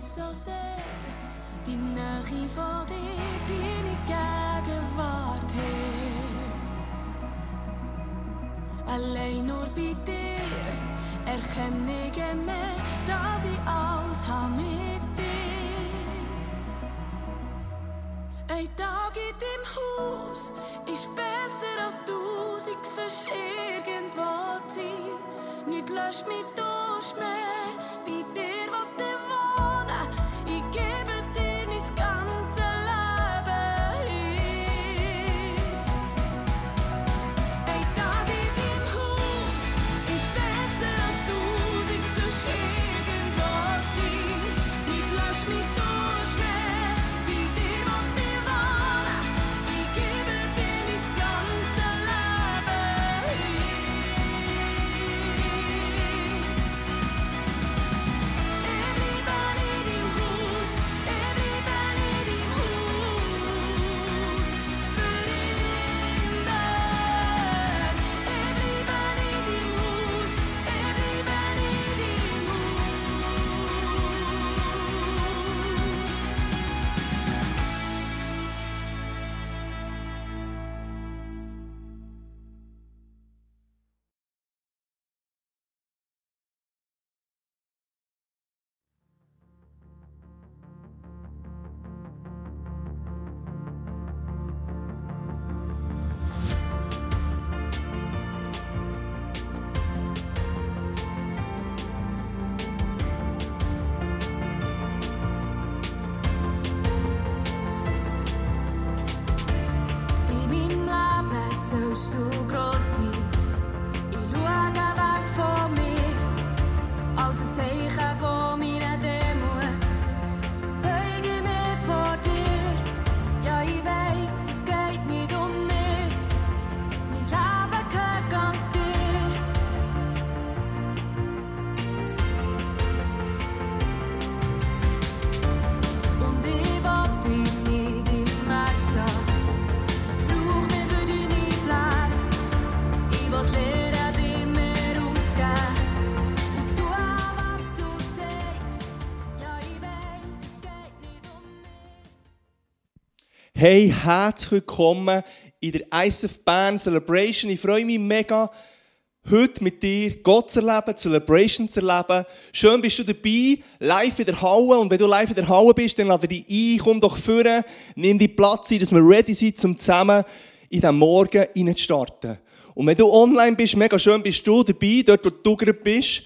so sehr die des von dir, deine Gegenwart her. Allein nur bei dir erkenne ich mehr, dass ich alles habe mit dir. Ein Tag in deinem Haus ist besser als tausend, sonst irgendwo zu sein. Nicht löscht mich durch mehr, bei dir was dir Hey, herzlich willkommen in der Ice of Bern Celebration. Ich freue mich mega, heute mit dir Gott zu erleben, Celebration zu erleben. Schön bist du dabei, live in der Halle. Und wenn du live in der Halle bist, dann lade dich ein, komm doch führen, nimm die Platz ein, dass wir ready sind, um zusammen in diesen Morgen reinzustarten. Und wenn du online bist, mega schön bist du dabei, dort wo du gerade bist.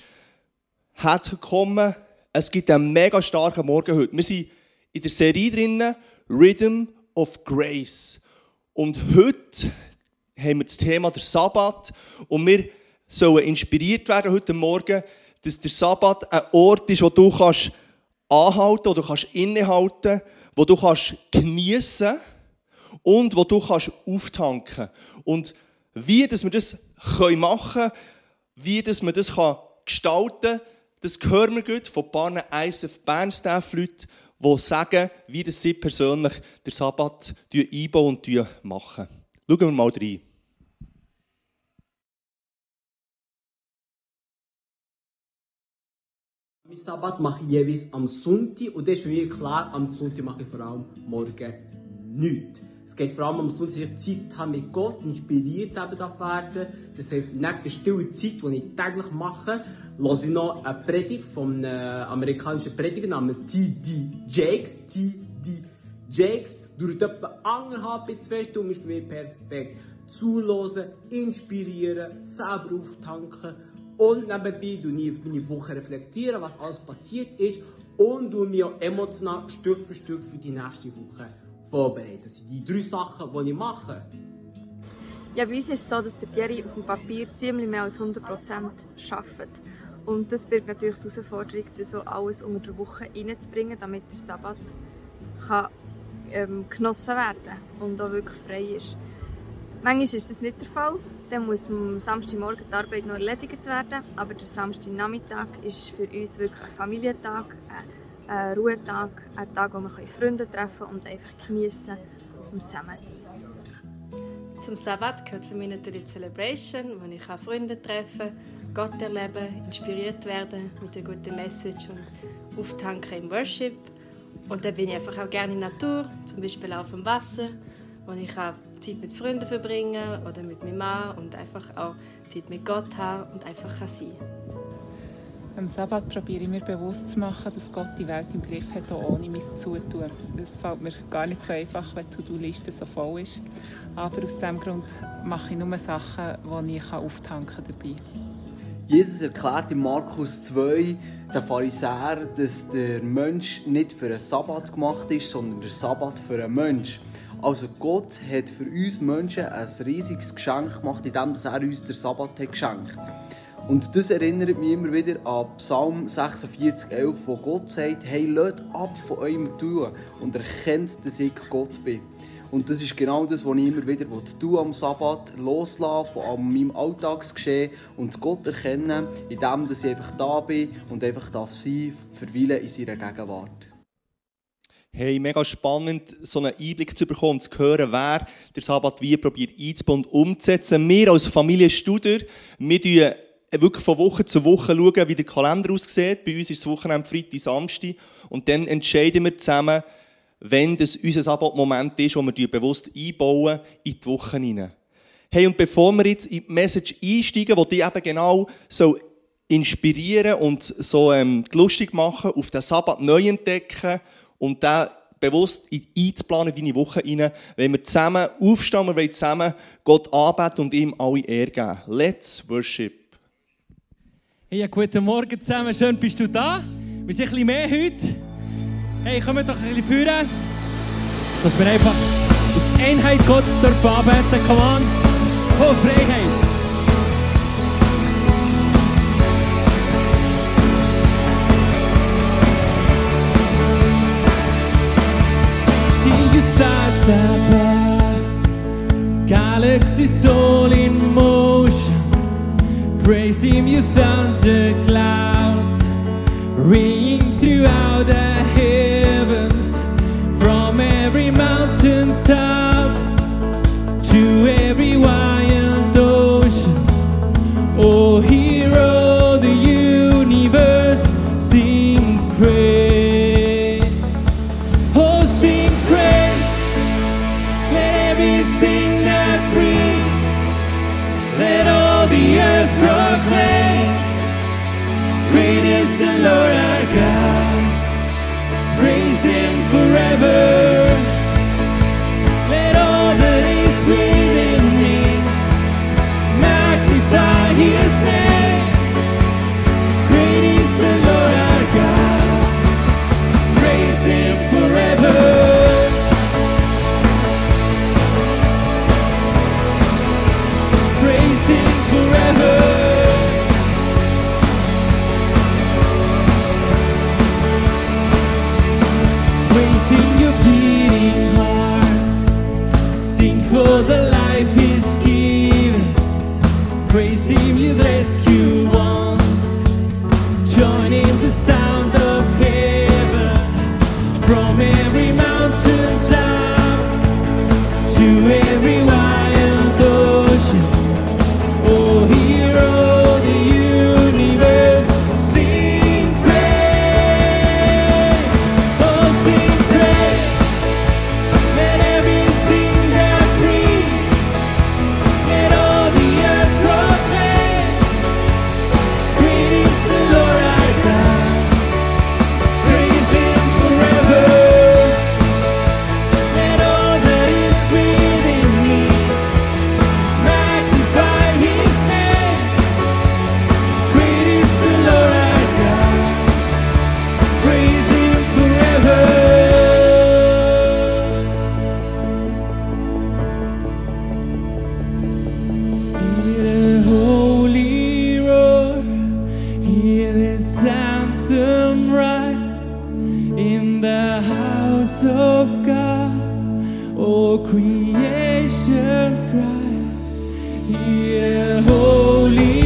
Herzlich willkommen. Es gibt einen mega starken Morgen heute. Wir sind in der Serie drinnen, Rhythm of Grace. Und heute haben wir das Thema der Sabbat und wir sollen inspiriert werden heute Morgen, dass der Sabbat ein Ort ist, wo du kannst anhalten, wo du kannst innehalten, wo du kannst geniessen und wo du kannst auftanken. Und wie dass wir das machen können, wie dass wir das gestalten kann, das hören wir gut von ein paar ISF Bern Staff-Leuten, die sagen, wie das sie persönlich den Sabbat einbauen und machen. Schauen wir mal rein. Mein Sabbat mache ich jeweils am Sonntag und das ist mir klar, am Sonntag mache ich vor allem morgen nichts. Es geht vor allem um Sonntag, dass ich Zeit habe mit Gott, inspiriert eben werden. Das heisst, neben der stillen Zeit, die ich täglich mache, höre ich noch eine Predigt von einem amerikanischen Prediger namens T.D. Jakes. T.D. Jakes dauert etwa anderthalb bis zwei Stunden, ist für mich perfekt. Zuhören, inspirieren, selber auftanken und nebenbei tue ich meine Woche reflektieren, was alles passiert ist und tue mich auch emotional Stück für Stück für die nächste Woche vorbereiten. Das sind die drei Sachen, die ich mache. Ja, bei uns ist es so, dass der Thierry auf dem Papier ziemlich mehr als 100% arbeitet. Und das birgt natürlich die Herausforderung, das so alles unter der Woche reinzubringen, damit der Sabbat kann, ähm, genossen werden und auch wirklich frei ist. Manchmal ist das nicht der Fall. Dann muss am Samstagmorgen die Arbeit noch erledigt werden. Aber der Samstagnachmittag ist für uns wirklich ein Familientag, ein Ruhetag, ein Tag, wo wir Freunde treffen und einfach genießen und zusammen sein. Zum Sabbat gehört für mich natürlich die Celebration, wo ich Freunde treffen Gott erleben, inspiriert werden mit einer guten Message und auftanken im Worship. Und dann bin ich einfach auch gerne in der Natur, zum Beispiel auf dem Wasser, wo ich auch Zeit mit Freunden verbringen oder mit meinem Mann und einfach auch Zeit mit Gott haben und einfach sein am Sabbat probiere ich mir bewusst zu machen, dass Gott die Welt im Griff hat, auch ohne mein Zutun. Das fällt mir gar nicht so einfach, wenn die To-Do-Liste so voll ist. Aber aus diesem Grund mache ich nur Sachen, die ich auftanken dabei. Jesus erklärt in Markus 2 den Pharisäer, dass der Mensch nicht für einen Sabbat gemacht ist, sondern der Sabbat für einen Mensch. Also Gott hat für uns Menschen ein riesiges Geschenk gemacht, indem er uns den Sabbat hat geschenkt hat. Und das erinnert mich immer wieder an Psalm 46, 11, wo Gott sagt, hey, lasst ab von eurem Tun und erkennt, dass ich Gott bin. Und das ist genau das, was ich immer wieder tun am Sabbat, loslassen von meinem Alltagsgeschehen und Gott erkennen, indem ich einfach da bin und einfach darf sein, verweilen in seiner Gegenwart. Hey, mega spannend, so einen Einblick zu bekommen, zu hören, wer der Sabbat wie probiert einzubauen und umzusetzen. Wir als Familie Studer, wir wirklich von Woche zu Woche schauen, wie der Kalender aussieht. Bei uns ist das Wochenende Freitag, Samstag. Und dann entscheiden wir zusammen, wenn das unser Sabbatmoment ist, wo wir bewusst einbauen in die Woche hinein. Hey, und bevor wir jetzt in die Message einsteigen, die dich eben genau so inspirieren und so ähm, lustig machen, auf den Sabbat neu entdecken und dann bewusst einzuplanen in deine Woche hinein, wenn wir zusammen aufstehen, wir wollen zusammen Gott anbeten und ihm alle Ehre geben. Let's worship. Hey, guten Morgen zusammen, schön bist du da. Wir sind ein bisschen mehr heute. Hey, komm doch ein bisschen führen, dass wir einfach aus Einheit Gott dürfen anbeten. Come on, voll Freiheit. See you stars above, galaxies all in motion. Praise Him, you thunder clouds, ringing throughout the heavens, from every mountain top of God. All creation's cry. Hear holy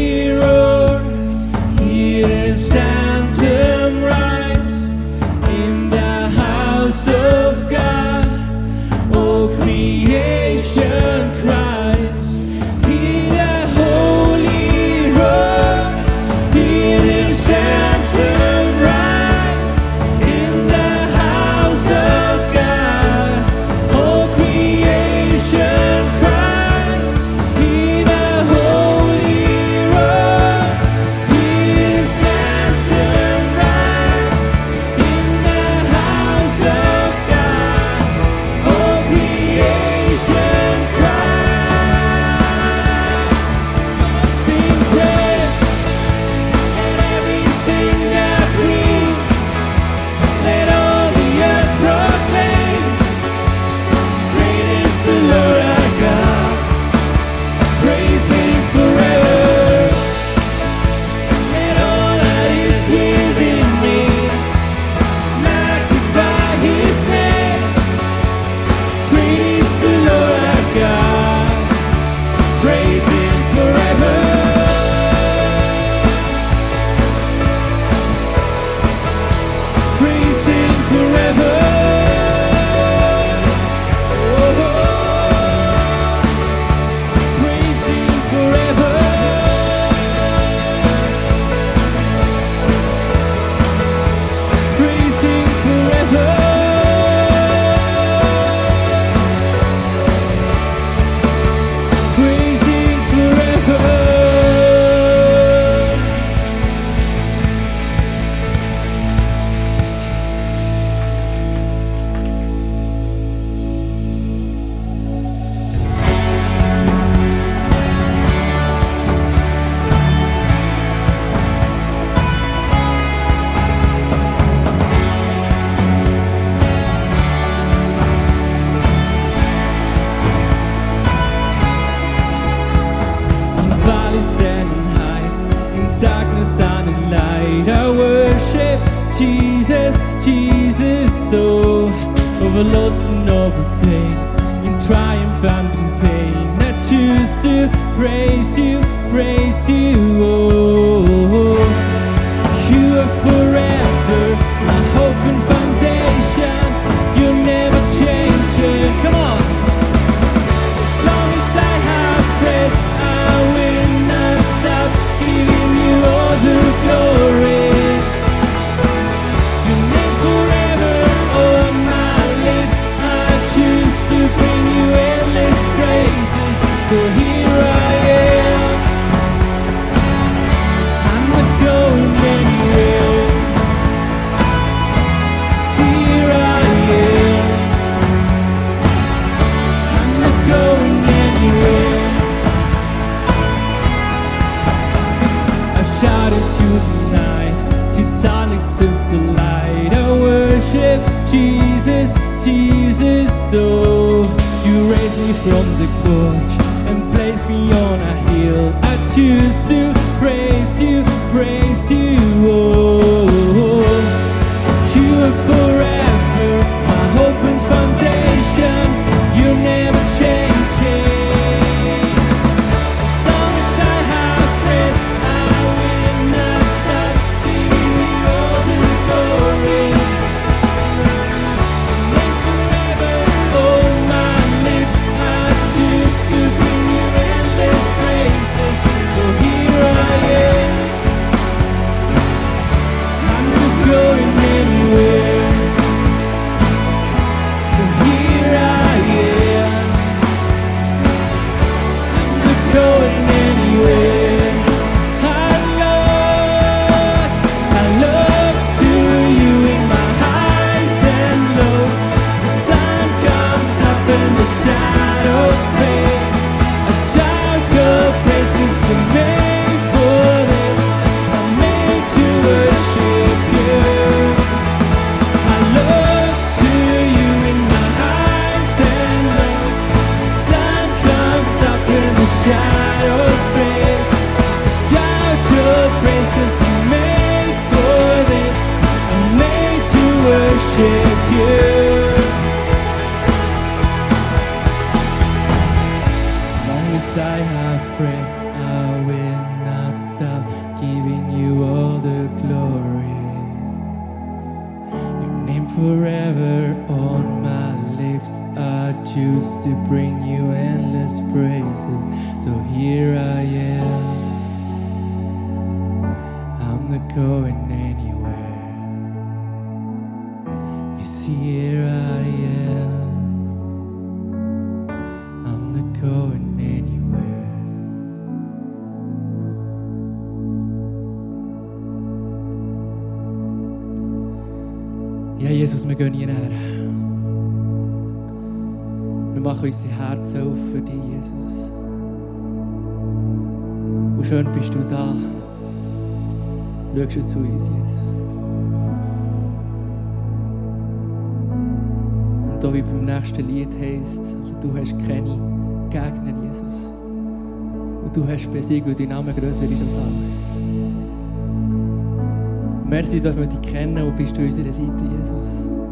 wirkst du zu uns, Jesus. Und da wie beim nächsten Lied heißt, also du hast keine Gegner, Jesus. Und du hast besiegt, weil dein Name größer ist als alles. Merci, dass wir dich kennen und bist du unserer Seite, Jesus.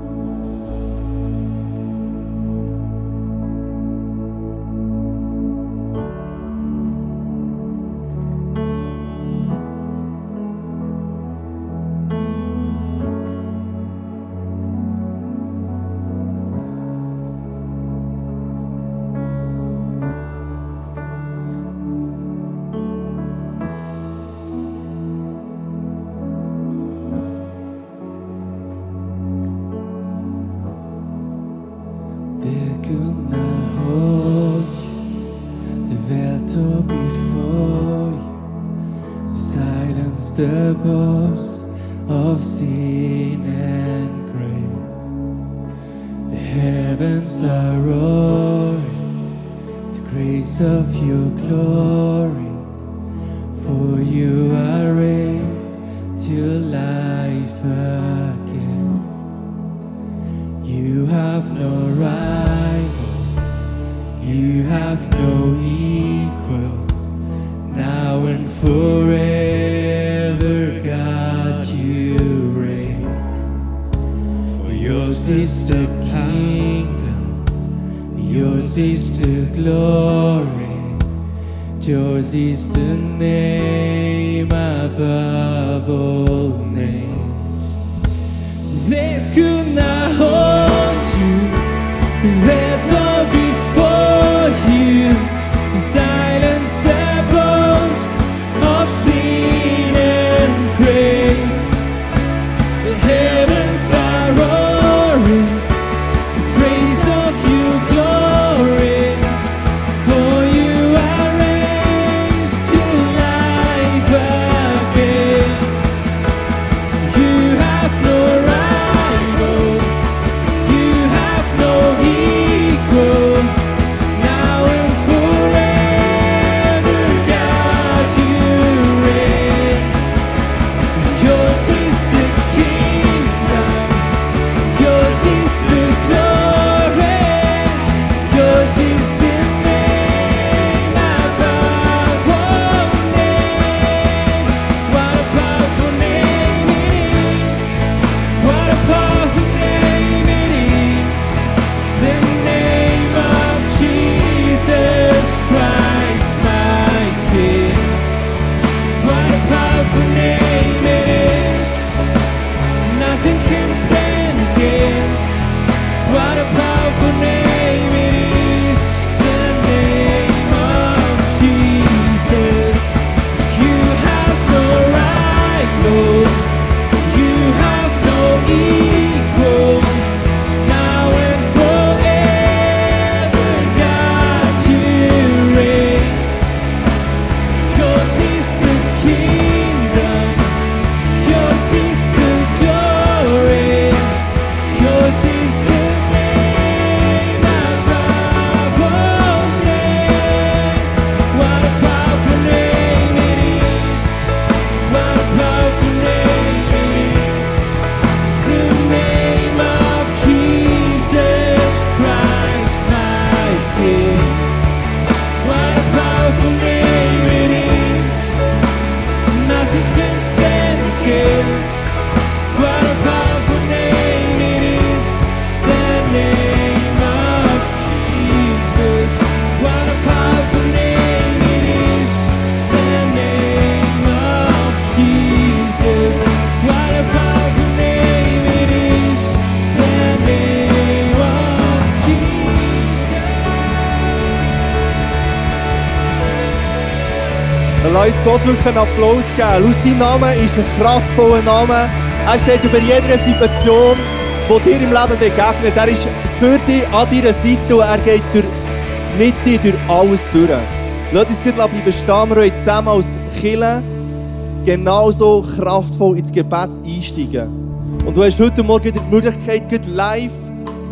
Yours is the glory, yours is the name above all names. They could not hold you, they let be. Wirklich einen Applaus geben. Aus Namen ist ein kraftvoller Name. Er steht über jeder Situation, die dir im Leben begegnet. Er ist für dich an deiner Seite und er geht durch, mit dir alles durch. Lass uns gut bleiben stehen. Wir zusammen als Killer genauso kraftvoll ins Gebet einsteigen. Und du hast heute Morgen die Möglichkeit, live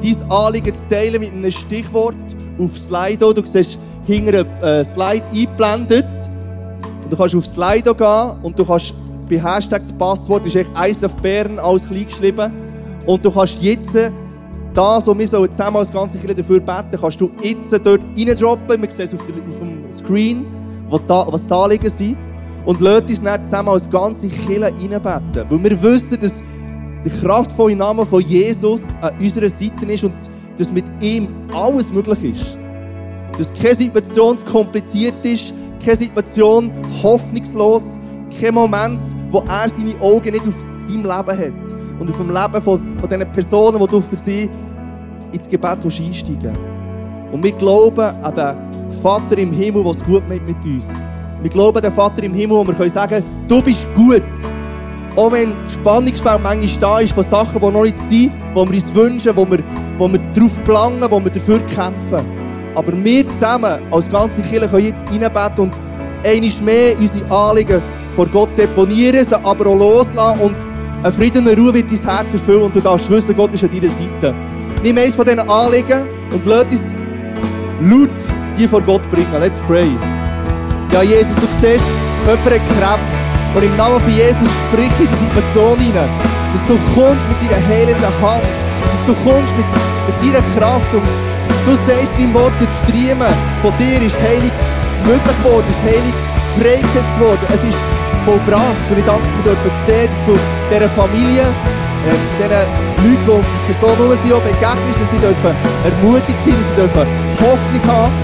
dein Anliegen zu teilen mit einem Stichwort auf Slido. Du siehst hinter einem äh, Slide eingeblendet. Du kannst auf Slido gehen und du kannst bei Hashtag das Passwort ist echt Eis auf Bern alles klein geschrieben. Und du kannst jetzt das, was wir zusammen als ganze Kirche dafür beten, kannst du jetzt dort reindroppen. Wir sehen es auf, dem Screen, was da, liegen sind. Und lasst uns dann zusammen als ganze Kirche reinbeten. Weil wir wissen, dass der kraftvolle Name von Jesus an unserer Seite ist und dass mit ihm alles möglich ist. Dass keine Situation zu kompliziert ist, keine Situation hoffnungslos, kein Moment, wo er seine Augen nicht auf deinem Leben hat und auf dem Leben von, von diesen Personen, die du für sie ins Gebet einsteigen. Und wir glauben an den Vater im Himmel, der es gut meint mit uns. Wir glauben an den Vater im Himmel, wo wir können sagen, du bist gut. Auch wenn Spannungsfeld manchmal da ist von Sachen, die noch nicht sind, die wir uns wünschen, wo wir, wo wir darauf planen, wo wir dafür kämpfen. Aber wir zusammen als ganze Kirche können jetzt reinbeten und einmal mehr unsere Anliegen vor Gott deponieren, sie aber auch loslassen und eine Frieden und Ruhe wird dein Herz erfüllen und du darfst wissen, Gott ist an deiner Seite. Nimm eines von diesen Anliegen und lass uns laut die vor Gott bringen. Let's pray. Ja, Jesus, du siehst, jemand hat Krebs. Und im Namen von Jesus sprich in die Situation hinein, dass du kommst mit deiner heilenden Hand, dass du kommst mit, mit deiner Kraft und du sagst deinem Wort, durch die Striemen von dir ist Heilig möglich geworden, ist Heilig freigesetzt worden. Es ist vollbracht. Und ich danke dir, dass du sehen, dass du dieser Familie, äh, diesen Leuten, die um Person herum sind, auch begegnest, dass sie ermutigt sind, dass sie dürfen Hoffnung haben,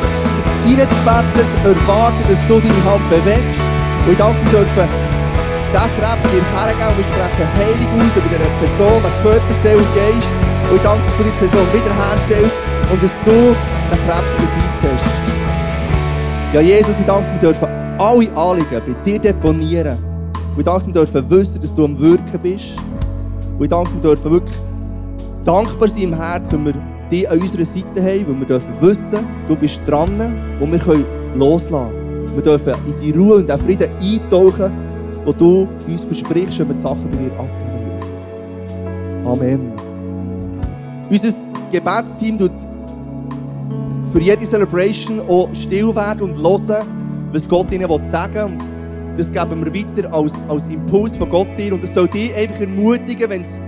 reinzubeten, zu erwarten, dass du deine Hand bewegst. Und ich danke dir, dürfen diesen Krebs dir hergeben und sprechen heilig aus über diese Person, an Körper, Seele und Geist. Und ich danke, dass du die Person wiederherstellst und dass du den Krebs besiegt hast. Ja, Jesus, ich danke, dass wir dürfen alle Anliegen bei dir deponieren. Und ich danke, dass wir dürfen wissen, dass du am Wirken bist. Und ich danke, dass wir dürfen wirklich dankbar sein im Herzen, wenn wir dich an unserer Seite haben, weil wir dürfen wissen, du bist dran und wir können loslassen. Wir dürfen in die Ruhe und den Frieden eintauchen, wo du uns versprichst, wenn wir die Sachen bei dir abgeben, Jesus. Amen. Unser Gebetsteam tut für jede Celebration auch still werden und hören, was Gott ihnen sagen will. Und das geben wir weiter als, als Impuls von Gott dir. Und das soll dich einfach ermutigen, wenn es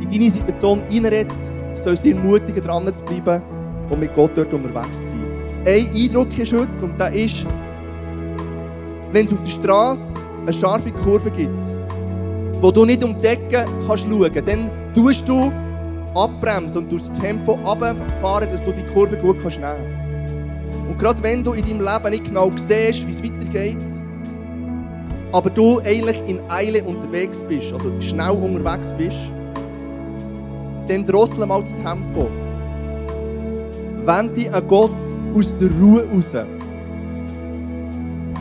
in deine Situation reinredet, soll es dich ermutigen, dran zu bleiben und mit Gott dort unterwegs zu sein. Ein Eindruck ist heute, und der ist, wenn es auf der Straße eine scharfe Kurve gibt, wo du nicht um die Ecke kannst schauen, dann tust du abbremsen und durch das Tempo runterfahren, dass du die Kurve gut kannst nehmen Und gerade wenn du in deinem Leben nicht genau siehst, wie es weitergeht, aber du eigentlich in Eile unterwegs bist, also schnell unterwegs bist, dann drossel mal das Tempo. Wende an Gott aus der Ruhe raus.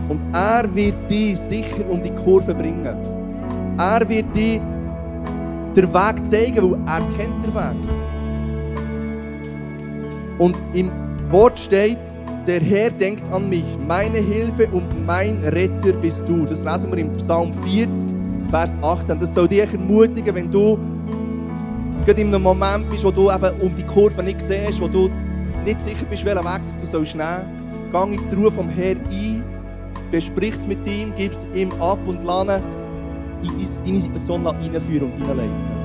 Und er wird dich sicher um die Kurve bringen. Er wird dir den Weg zeigen, weil er kennt den Weg. Und im Wort steht, der Herr denkt an mich, meine Hilfe und mein Retter bist du. Das lesen wir im Psalm 40, Vers 18. Das soll dich ermutigen, wenn du gerade in einem Moment bist, wo du eben um die Kurve nicht siehst, wo du nicht sicher bist, welchen Weg du sollst nehmen sollst. Geh in die Ruhe vom Herrn ein, besprich es mit ihm, gib es ihm ab und lerne in deine Situation hineinführen und hineinleiten.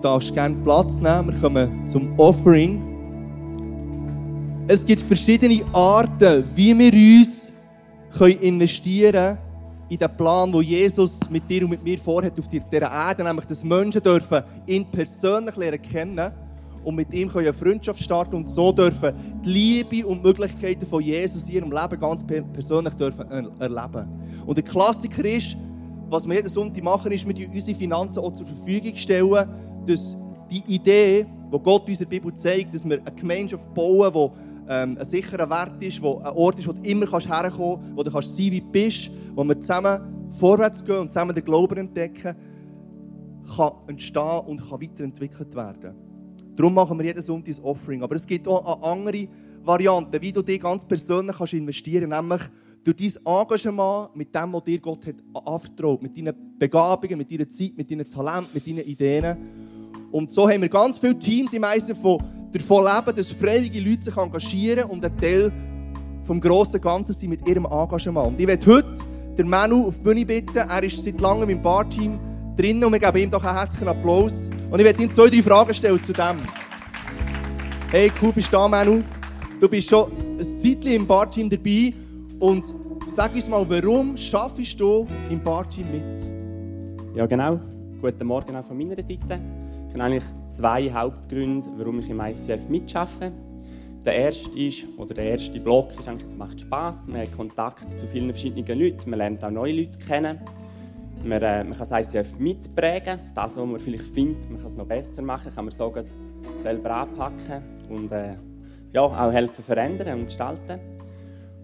Darfst gerne Platz nehmen. Wir kommen zum Offering. Es gibt verschiedene Arten, wie wir uns können investieren können in den Plan, den Jesus mit dir und mit mir vorhat auf dieser Erde, nämlich dass Menschen dürfen ihn persönlich lernen kennen und mit ihm können eine Freundschaft starten und so dürfen die Liebe und Möglichkeiten von Jesus in ihrem Leben ganz per- persönlich dürfen er- erleben. Und der Klassiker ist, was wir jeden Sonntag machen, ist, wir unsere Finanzen auch zur Verfügung stellen, dass die Idee, die Gott uns in der Bibel zeigt, dass wir eine Gemeinschaft bauen, die ähm, ein sicherer Wert ist, wo ein Ort ist, wo du immer kannst herkommen kannst, wo du kannst sein wie du bist, wo wir zusammen vorwärts gehen und zusammen den Glauben entdecken, kann entstehen und kann weiterentwickelt werden. Darum machen wir jeden Sonntag ein Offering. Aber es gibt auch andere Variante, wie du dich ganz persönlich kannst investieren kannst, nämlich durch dein Engagement mit dem, was dir Gott hat anvertraut, mit deinen Begabungen, mit deiner Zeit, mit deinen Talenten, mit deinen Ideen. Und so haben wir ganz viele Teams im Eisen, die davon leben, dass freiwillige Leute sich engagieren und ein Teil vom grossen Ganzen sind mit ihrem Engagement. Und ich werde heute den Manu auf die Bühne bitten. Er ist seit langem im Barteam drin und wir geben ihm doch einen herzlichen Applaus. Und ich werde ihm zwei, drei Fragen stellen zu dem. Hey, cool, bist du da, Manu? Du bist schon ein Zeitchen im Barteam dabei und sag uns mal, warum schaffst du im Barteam mit? Ja, genau. Guten Morgen auch von meiner Seite. Ich habe eigentlich zwei Hauptgründe, warum ich im ICF mitschaffe. Der erste ist, oder der erste Block ist eigentlich, es macht Spass. Man hat Kontakt zu vielen verschiedenen Leuten. Man lernt auch neue Leute kennen. Man, äh, man kann das ICF mitprägen. Das, was man vielleicht findet, man kann es noch besser machen, kann man so selber anpacken und äh, ja, auch helfen verändern und gestalten.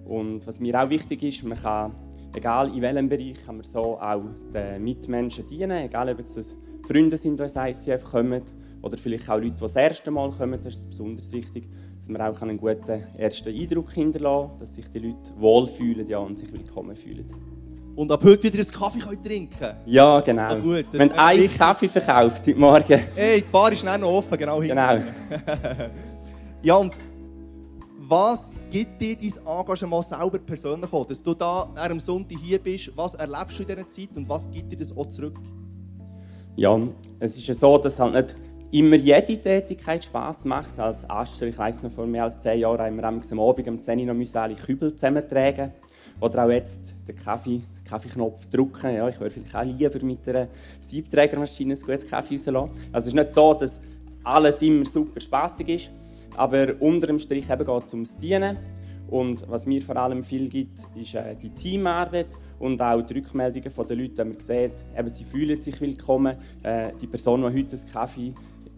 Und was mir auch wichtig ist, man kann, egal in welchem Bereich, kann man so auch den Mitmenschen dienen. Egal, ob das Freunde sind, die ins ICF kommen oder vielleicht auch Leute, die das erste Mal kommen. Das ist besonders wichtig, dass man auch einen guten ersten Eindruck hinterlassen kann, dass sich die Leute wohlfühlen ja, und sich willkommen fühlen. Und ab heute wieder einen Kaffee können trinken Ja, genau. Ah, gut, Wenn ein wichtig. Kaffee verkauft heute Morgen. Hey, die Bar ist noch offen, genau hier. Genau. Ja, und was gibt dir dein Engagement selber persönlich auch? Dass du da am Sonntag hier bist, was erlebst du in dieser Zeit und was gibt dir das auch zurück? Ja, es ist ja so, dass halt nicht immer jede Tätigkeit Spass macht. Als Ascher, ich weiss noch, vor mehr als zehn Jahren haben wir am Abend um 10 Uhr noch müssen alle Kübel zusammentragen Oder auch jetzt den Kaffee, Kaffeeknopf drücken. Ja, ich würde vielleicht auch lieber mit einer Siebträgermaschine einen guten Kaffee rauslassen. Also es ist nicht so, dass alles immer super spaßig ist, aber unter dem Strich geht es ums Dienen. Und was mir vor allem viel gibt, ist äh, die Teamarbeit und auch die Rückmeldungen von den Leuten, wenn man sieht, eben, sie fühlen sich willkommen. Äh, die Person, die heute einen Kaffee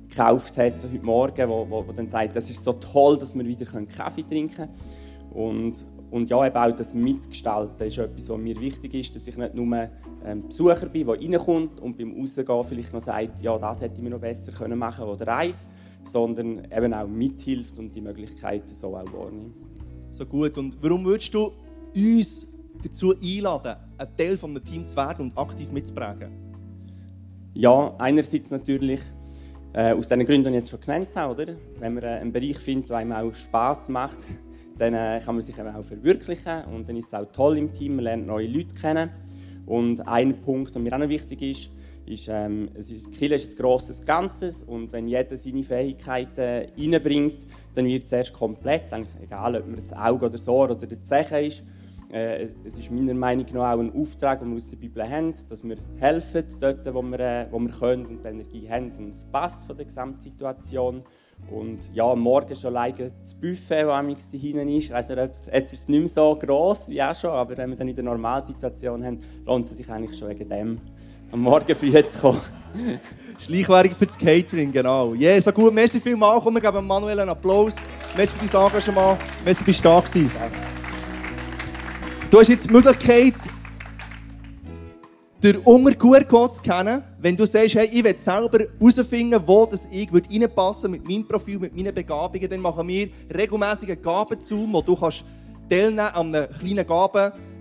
gekauft hat, heute Morgen, wo, wo, wo dann sagt, das ist so toll, dass wir wieder Kaffee trinken können. Und, und ja, eben auch das Mitgestalten ist etwas, was mir wichtig ist, dass ich nicht nur ähm, Besucher bin, der reinkommt und beim Rausgehen vielleicht noch sagt, ja, das hätte ich mir noch besser können machen oder eins, sondern eben auch mithilft und die Möglichkeiten so auch wahrnimmt. So gut. Und warum würdest du uns dazu einladen, ein Teil von einem Team zu werden und aktiv mitzuprägen? Ja, einerseits natürlich äh, aus den Gründen, die ich jetzt schon genannt habe. Oder? Wenn man äh, einen Bereich findet, der einem auch Spass macht, dann äh, kann man sich eben auch verwirklichen und dann ist es auch toll im Team, man lernt neue Leute kennen. Und ein Punkt, der mir auch noch wichtig ist, ist, ähm, es ist Kirche ist ein grosses Ganzes und wenn jeder seine Fähigkeiten reinbringt, dann wird es erst komplett, egal ob man das Auge oder das Ohr oder der Zeche ist. Äh, es ist meiner Meinung nach auch ein Auftrag, den wir aus der Bibel haben, dass wir helfen dort, wo wir, äh, wo wir können und die Energie haben und es passt von der Gesamtsituation. Und ja, Morgen schon leider das Buffet, das da hinten ist. Also, jetzt ist es nicht mehr so gross wie auch schon, aber wenn wir dann in der Normalsituation haben, lohnt es sich eigentlich schon wegen dem, am Morgen früh zu kommen. Schleichwerbung für das Catering, genau. Yeah, so gut. Merci vielmals. Komm, wir geben Manuel einen Applaus. Merci für dein Engagement. Merci, bist du da gewesen. Du hast jetzt die Möglichkeit, den Unger QR-Code zu kennen. Wenn du sagst, hey, ich will selber herausfinden, wo das ich reinpassen mit meinem Profil, mit meinen Begabungen, dann machen wir regelmäßig einen Gabenzoom, wo du kannst teilnehmen an einem kleinen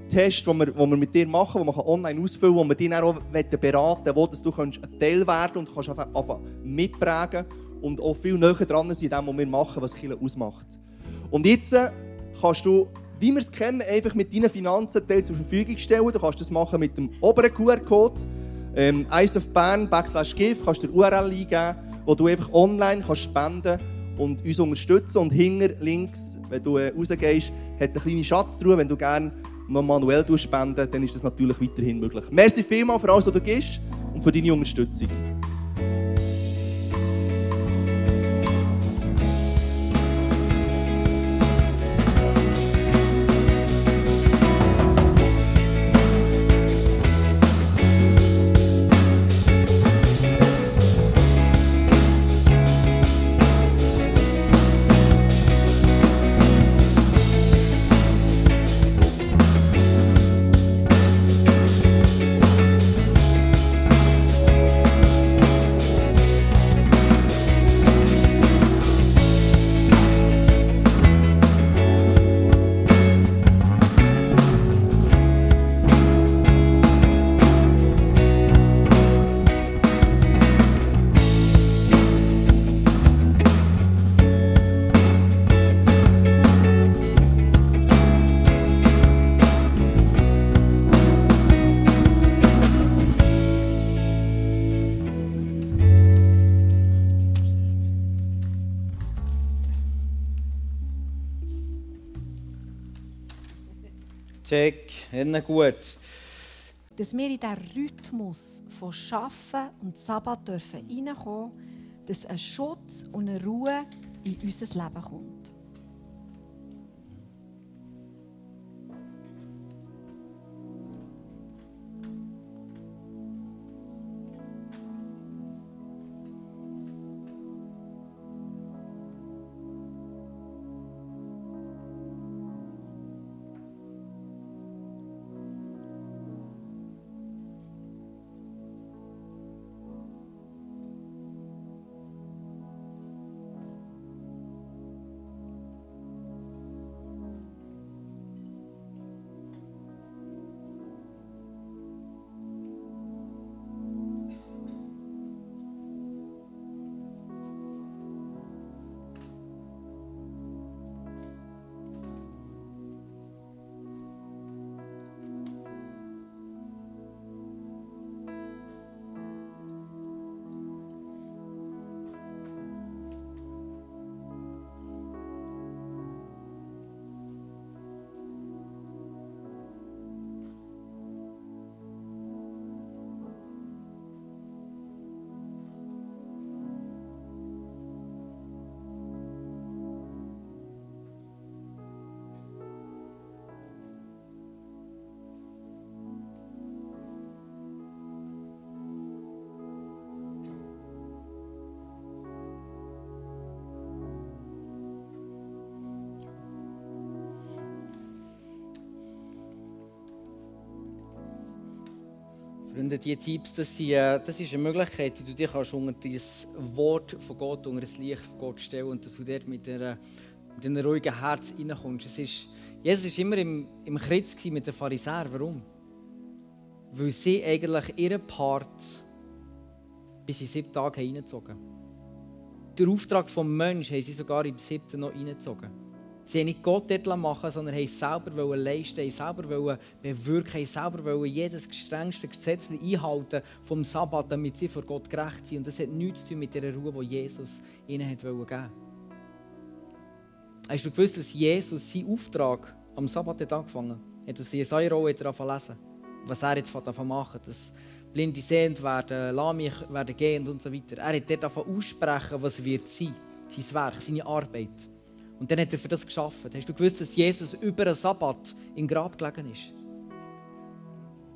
Gabentest, den wir, den wir mit dir machen, den man online ausfüllen kann, wo wir dich dann auch beraten wo du kannst ein Teil werden und kannst einfach mitprägen und auch viel näher dran sein, dem, was wir machen, was Kirche ausmacht. Und jetzt äh, kannst du wie wir es kennen, einfach mit deinen Finanzen Teil zur Verfügung stellen. Du kannst das machen mit dem oberen QR-Code. Ähm, Eyes of Bern, Backslash GIF, kannst du URL eingeben, wo du einfach online kannst spenden und uns unterstützen. Und hinter links, wenn du äh, rausgehst, hat es eine kleine Schatztruhe. Wenn du gerne noch manuell spenden dann ist das natürlich weiterhin möglich. Merci vielmals für alles, was du gibst und für deine Unterstützung. Innen gut. dass wir in diesen Rhythmus von Schaffen und Sabbat dürfen reinkommen, dass ein Schutz und eine Ruhe in unser Leben kommt. Freunde, diese Tipps, das, sind, äh, das ist eine Möglichkeit, die du dir kannst unter das Wort von Gott, unter das Licht von Gott stellen und dass du dort mit, einer, mit einem ruhigen Herz reinkommst. Es ist, Jesus war immer im, im Kreuz mit den Pharisäern. Warum? Weil sie eigentlich ihren Part bis in sieben Tage reingezogen haben. Den Auftrag des Menschen haben sie sogar im siebten noch reingezogen. Sie haben nicht Gott dort machen sondern haben selber leisten, haben selber bewirken, haben selber jedes strengste Gesetz einhalten vom Sabbat, damit sie vor Gott gerecht sind. Und das hat nichts zu tun mit der Ruhe, die Jesus ihnen hat geben wollte. Hast du gewusst, dass Jesus seinen Auftrag am Sabbat hat angefangen hat? Aus Jesaja-Rolle hat er angefangen Was er jetzt machen dass Blinde sehend werden, Lahme werden gehend und so weiter. Er hat dort angefangen aussprechen, was wird sein, sein Werk, seine Arbeit. Und dann hat er für das geschaffen. Hast du gewusst, dass Jesus über einen Sabbat im Grab gelegen ist?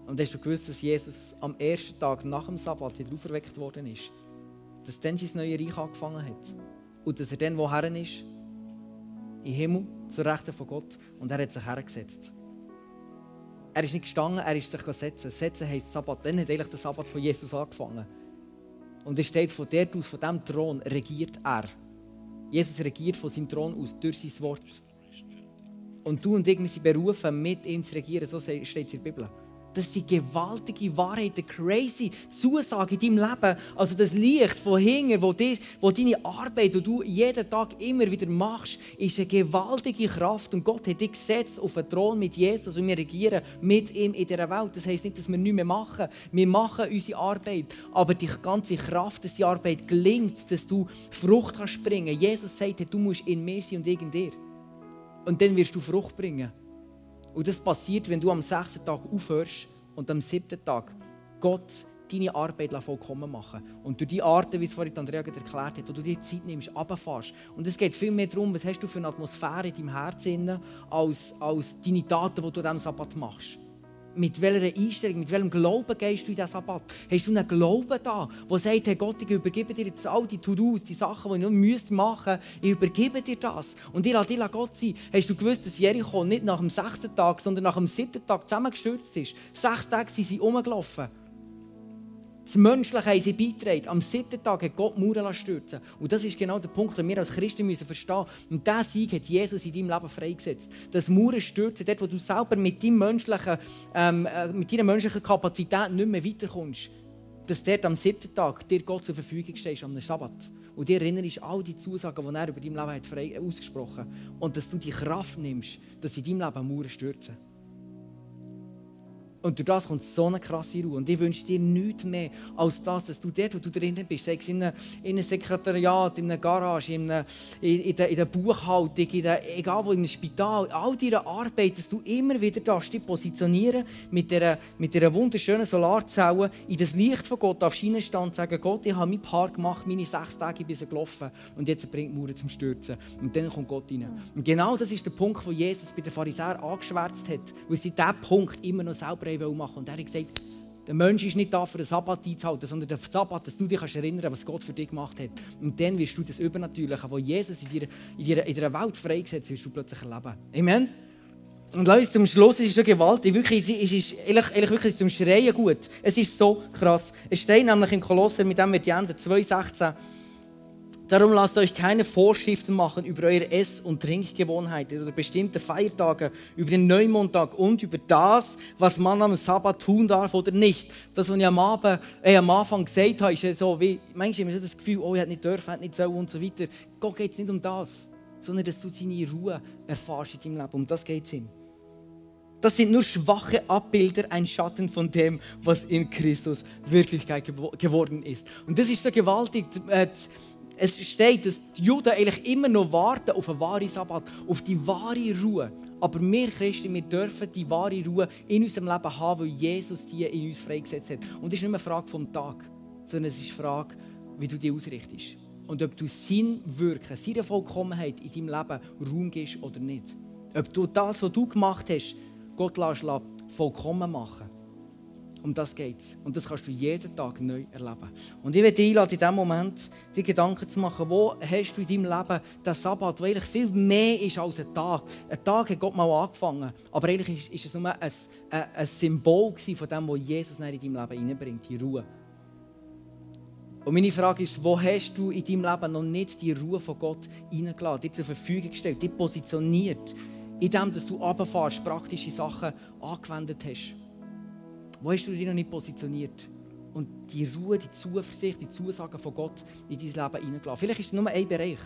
Und hast du gewusst, dass Jesus am ersten Tag nach dem Sabbat wieder auferweckt worden ist? Dass dann sein neues Reich angefangen hat. Und dass er dann woher ist? Im Himmel, zur Rechten von Gott. Und er hat sich hergesetzt. Er ist nicht gestanden, er ist sich gesetzt. Setzen heisst Sabbat. Dann hat eigentlich der Sabbat von Jesus angefangen. Und es steht von dort aus, von diesem Thron, regiert er. Jesus regiert von seinem Thron aus durch sein Wort. Und du und ich, wir sind berufen, mit ihm zu regieren. So steht es in der Bibel. Das sind gewaltige Wahrheiten, crazy Zusagen in deinem Leben. Also das Licht von hinten, wo, die, wo deine Arbeit, die du jeden Tag immer wieder machst, ist eine gewaltige Kraft. Und Gott hat dich gesetzt auf einen Thron mit Jesus und wir regieren mit ihm in dieser Welt. Das heisst nicht, dass wir nichts mehr machen. Wir machen unsere Arbeit. Aber die ganze Kraft, dass die Arbeit gelingt, dass du Frucht kannst bringen. Jesus sagt, du musst in mir sein und in dir. Und dann wirst du Frucht bringen. Und das passiert, wenn du am sechsten Tag aufhörst und am siebten Tag Gott deine Arbeit vollkommen machen Und durch die Art, wie es vorhin Andrea erklärt hat, wo du dir Zeit nimmst, runterfährst. Und es geht viel mehr darum, was hast du für eine Atmosphäre in deinem Herzen, als, als deine Taten, die du an diesem Sabbat machst mit welcher Einstellung, mit welchem Glauben gehst du in diesen Sabbat? Hast du einen Glauben da, der sagt, hey Gott, ich übergebe dir jetzt all die To-Dos, die Sachen, die ich noch müsste machen ich übergebe dir das. Und ich lasse dir Gott sein. Hast du gewusst, dass Jericho nicht nach dem sechsten Tag, sondern nach dem siebten Tag zusammengestürzt ist? Sechs Tage sind sie rumgelaufen. Das Menschliche haben sie beitragen. Am siebten Tag hat Gott Mauern stürzen Und das ist genau der Punkt, den wir als Christen müssen verstehen müssen. Und diesen Sieg hat Jesus in deinem Leben freigesetzt. Das Mauern stürzen, dort, wo du selber mit, deinem menschlichen, ähm, äh, mit deiner menschlichen Kapazität nicht mehr weiterkommst. Dass dort am siebten Tag dir Gott zur Verfügung steht, am Sabbat. Und dir erinnerst all die Zusagen, die er über dein Leben hat frei ausgesprochen hat. Und dass du die Kraft nimmst, dass in deinem Leben Mauern stürzen. Und durch das kommt so eine krasse Ruhe. Und ich wünsche dir nichts mehr als das, dass du dort, wo du drinnen bist, sei es in einem, in einem Sekretariat, in einer Garage, in, einer, in, in, der, in der Buchhaltung, in der, egal wo, im Spital, all deine Arbeit, dass du immer wieder darfst, dich positionieren mit dieser, mit dieser wunderschönen Solarzelle in das Licht von Gott auf Schienenstand sagen, Gott, ich habe mein Paar gemacht, meine sechs Tage bis gelaufen und jetzt bringt Mauern zum Stürzen. Und dann kommt Gott rein. Und genau das ist der Punkt, wo Jesus bei den Pharisäern angeschwärzt hat, weil sie diesen Punkt immer noch selber machen Und er hat gesagt, der Mensch ist nicht da, für den Sabbat einzuhalten, sondern der Sabbat, dass du dich erinnern kannst, was Gott für dich gemacht hat. Und dann wirst du das Übernatürliche, was Jesus in, dir, in, dir, in dieser Welt freigesetzt wirst du plötzlich erleben. Amen. Und uns zum Schluss, es ist so gewaltig, wirklich, es ist, ehrlich, ehrlich wirklich, zum Schreien gut. Es ist so krass. Es steht nämlich im Kolosser, mit dem wir die Ende 2,16, Darum lasst euch keine Vorschriften machen über eure Ess- und Trinkgewohnheiten oder bestimmte Feiertage, über den Neumondtag und über das, was man am Sabbat tun darf oder nicht. Das, was ich am, Abend, äh, am Anfang gesagt habe, ist ja so, wie, manchmal haben so das Gefühl, oh, ich hätte nicht dürfen, hätte nicht so und so weiter. Gott geht es nicht um das, sondern dass du seine Ruhe erfährst in deinem Leben. Um das geht es ihm. Das sind nur schwache Abbilder, ein Schatten von dem, was in Christus Wirklichkeit geworden ist. Und das ist so gewaltig. Äh, es steht, dass die Juden eigentlich immer noch warten auf einen wahren Sabbat, auf die wahre Ruhe. Aber wir Christen, wir dürfen die wahre Ruhe in unserem Leben haben, weil Jesus die in uns freigesetzt hat. Und es ist nicht mehr eine Frage vom Tag, sondern es ist eine Frage, wie du die ausrichtest. Und ob du sein Wirken, seine Vollkommenheit in deinem Leben Raum gibst oder nicht. Ob du das, was du gemacht hast, Gott lässt vollkommen machen. Um das geht es. Und das kannst du jeden Tag neu erleben. Und ich werde dich einladen, in diesem Moment die Gedanken zu machen, wo hast du in deinem Leben den Sabbat, der eigentlich viel mehr ist als ein Tag. Ein Tag hat Gott mal angefangen, aber eigentlich ist es nur ein, ein, ein Symbol von dem, was Jesus in deinem Leben hineinbringt, die Ruhe. Und meine Frage ist, wo hast du in deinem Leben noch nicht die Ruhe von Gott hineingeladen, dir zur Verfügung gestellt, dich positioniert, indem du runterfährst, praktische Sachen angewendet hast? Wo hast du dich noch nicht positioniert? Und die Ruhe, die Zuversicht, die Zusagen von Gott in dein Leben hineingelassen. Vielleicht ist es nur ein Bereich.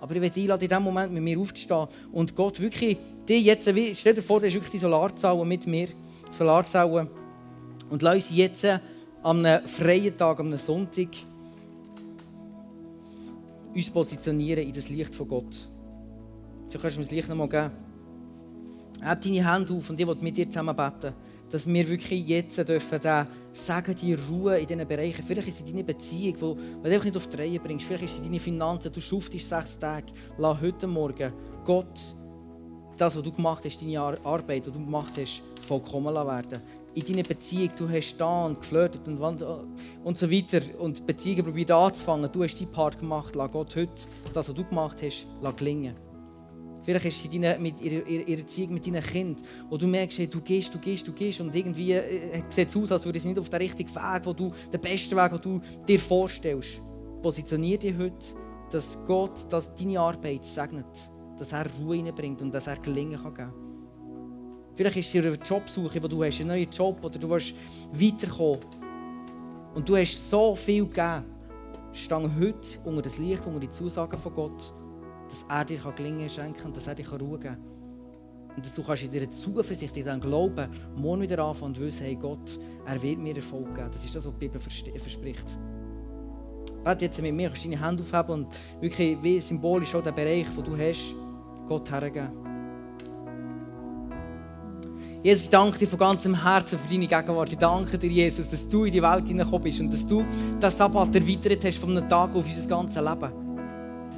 Aber ich werde einladen, in diesem Moment mit mir aufzustehen und Gott wirklich, dir jetzt, stell dir vor, du hast wirklich die Solarzellen mit mir, Solarzellen. Und lass uns jetzt am einem freien Tag, am Sonntag, uns positionieren in das Licht von Gott. Du kannst mir das Licht noch mal geben. Heb deine Hände auf und ich will mit dir zusammen beten dass wir wirklich jetzt dürfen da sagen, die Ruhe in diesen Bereichen. Vielleicht ist es deine Beziehung, wo, du einfach nicht auf die Reihe bringst. Vielleicht ist es deine Finanzen. Du schuftest sechs Tage. Lass heute Morgen Gott das, was du gemacht hast, deine Arbeit, die du gemacht hast, vollkommen werden. In deiner Beziehung, du hast da und geflirtet und, und so weiter. Und Beziehungen probiert anzufangen. Du hast deinen Part gemacht. Lass Gott heute das, was du gemacht hast, gelingen. Vielleicht ist es deine, mit ihrer, ihrer Erziehung mit deinen Kindern, wo du merkst, hey, du gehst, du gehst, du gehst und irgendwie äh, sieht es aus, als würde es nicht auf den richtigen Weg, wo du, den besten Weg, den du dir vorstellst. Positionier dich heute, dass Gott dass deine Arbeit segnet, dass er Ruhe hineinbringt und dass er Gelingen kann geben Vielleicht ist es eine Jobsuche, wo du hast, einen neuen Job oder du willst weiterkommen. Und du hast so viel gegeben. Stang heute unter das Licht, unter die Zusagen von Gott, dass er dir gelingen schenken kann, dass er dir Ruhe kann. Und dass du kannst in dieser Zuversicht, in diesem Glauben, morgen wieder anfangen und wissen, hey Gott, er wird mir Erfolg geben. Das ist das, was die Bibel verspricht. Bete jetzt mit mir, kannst deine Hände aufheben und wirklich wie symbolisch auch den Bereich, den du hast, Gott hergeben. Jesus, ich danke dir von ganzem Herzen für deine Gegenwart. Ich danke dir, Jesus, dass du in die Welt hineingekommen bist und dass du den Sabbat erweitert hast von einem Tag auf unser ganzes Leben.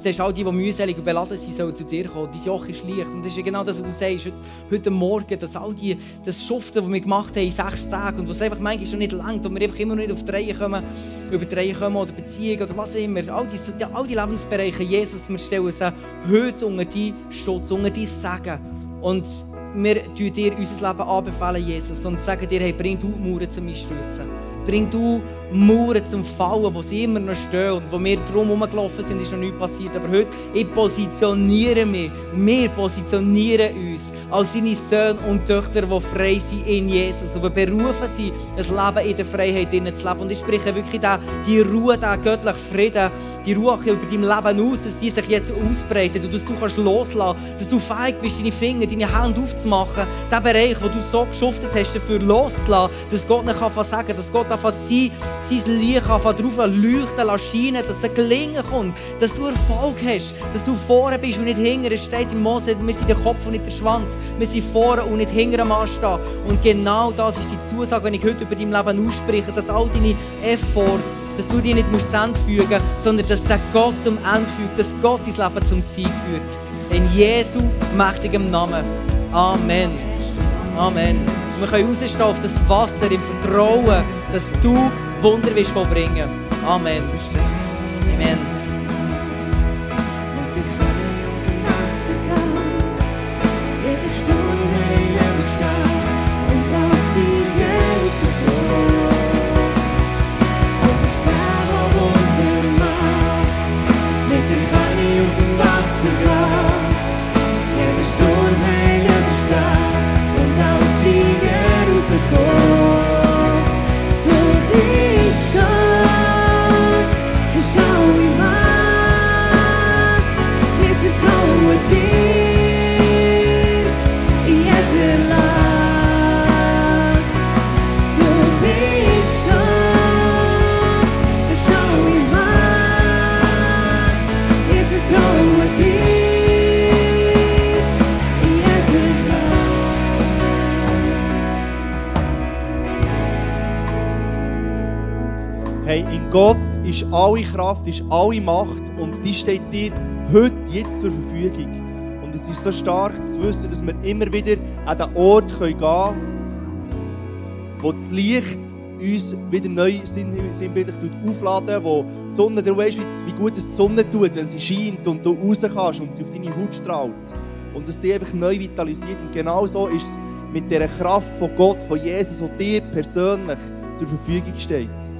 Sagst, all die, die mühselig und beladen sind, sollen zu dir kommen. Dein Joch ist leicht. Und das ist genau das, was du sagst heute, heute Morgen, dass all die, das Schuften, das wir gemacht haben in sechs Tagen und was einfach manchmal schon nicht langt und wir einfach immer noch nicht auf die Reihe kommen, über die Reihe kommen oder Beziehung oder was auch immer. All die, all die Lebensbereiche, Jesus, wir stellen sie heute unter deinen Schutz, unter dein Segen. Und wir tun dir unser Leben anbefehlen, Jesus, und sagen dir, hey, bring du die Mauern zum Einstürzen. Bring du Mauern zum Fallen, wo sie immer noch stehen und wo wir drum herumgelaufen sind, ist noch nichts passiert. Aber heute, ich positioniere mich, wir positionieren uns als seine Söhne und Töchter, die frei sind in Jesus und die berufen sind, ein Leben in der Freiheit zu leben. Und ich spreche wirklich da, die Ruhe, den göttlichen Frieden, die Ruhe über dein Leben aus, dass die sich jetzt ausbreitet und dass du kannst loslassen dass du feig bist, deine Finger, deine Hände aufzumachen, den Bereich, wo du so geschuftet hast, dafür loszulassen, dass Gott nicht kann sagen dass Gott einfach sein, sein Licht anfangen drauf leuchten scheinen, dass es gelingen kommt, dass du Erfolg hast, dass du vorne bist und nicht hinten. Es steht im Mose, wir sind der Kopf und nicht der Schwanz. Wir sind vorne und nicht hinten am Anstehen. Und genau das ist die Zusage, wenn ich heute über dein Leben ausspreche, dass all deine Effort, dass du die nicht musst zu Ende fügen sondern dass der Gott zum Ende fügt, dass Gott dein Leben zum Sieg führt. In Jesu mächtigem Namen. Amen. Amen. Wir können rausstehen auf das Wasser im Vertrauen, dass du Wunder wirst vollbringen. Amen. Amen. Gott ist alle Kraft, ist alle Macht und die steht dir heute, jetzt zur Verfügung. Und es ist so stark zu wissen, dass wir immer wieder an den Ort gehen können, wo das Licht uns wieder neu sinn- sinnbildlich aufladen wo die Sonne, du weißt, wie, wie gut es die Sonne tut, wenn sie scheint und du raus kannst und sie auf deine Haut strahlt. Und dass die einfach neu vitalisiert. Und genau so ist es mit dieser Kraft von Gott, von Jesus, die dir persönlich zur Verfügung steht.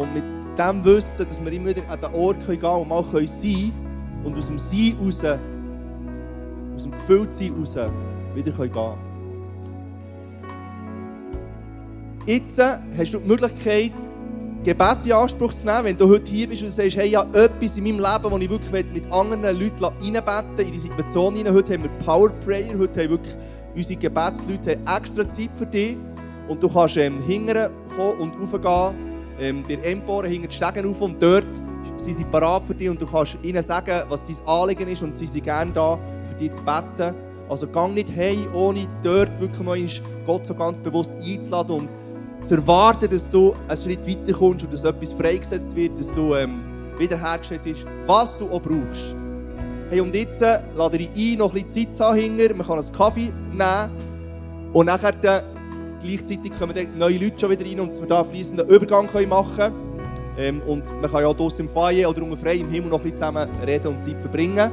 Und mit dem Wissen, dass wir immer wieder an den Ort gehen können und mal sein können und aus dem Sein raus, aus dem Gefühltsein raus, wieder gehen können. Jetzt äh, hast du die Möglichkeit, Gebet in Anspruch zu nehmen, wenn du heute hier bist und sagst, hey, ich habe etwas in meinem Leben, wo ich wirklich mit anderen Leuten reinbeten in die Situation hinein. Heute haben wir Power Prayer, heute haben wirklich unsere Gebetsleute extra Zeit für dich. Und du kannst ähm, kommen und raufgehen, ähm, der Empore, hinter die Stegen rauf und dort sind sie parat für dich und du kannst ihnen sagen, was dein Anliegen ist und sie sind gerne da, für dich zu beten. Also gang nicht hey, ohne dort wirklich mal Gott so ganz bewusst einzuladen und zu erwarten, dass du einen Schritt weiterkommst und dass etwas freigesetzt wird, dass du ähm, wiederhergestellt bist, was du auch brauchst. Hey, und jetzt äh, lade ich ein, noch ein bisschen Zeit zu haben. Man kann einen Kaffee nehmen und nachher dann, gleichzeitig kommen dann neue Leute schon wieder rein und wir da fließenden Übergang können machen. Ähm, und man kann ja auch draussen im Feier oder unter frei im Himmel noch ein bisschen zusammen reden und Zeit verbringen.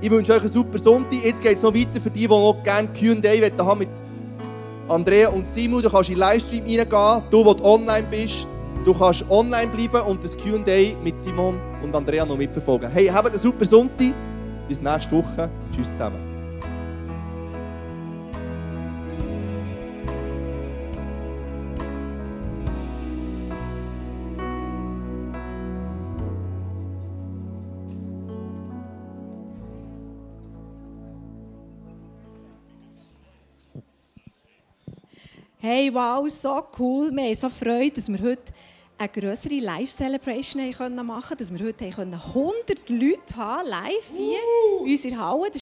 Ich wünsche euch einen super Sonntag. Jetzt geht es noch weiter für die, die noch gerne Q&A haben mit Andrea und Simon. Du kannst in den Livestream reingehen. Du, der online bist, du kannst online bleiben und das Q&A mit Simon und Andrea noch mitverfolgen. Hey, habt einen super Sonntag. Bis nächste Woche. Tschüss zusammen. Hey, wow, so cool. Wir haben so Freude, dass wir heute eine größere Live-Celebration machen können, dass wir heute 100 Leute haben, live hier in unserer Halle. Das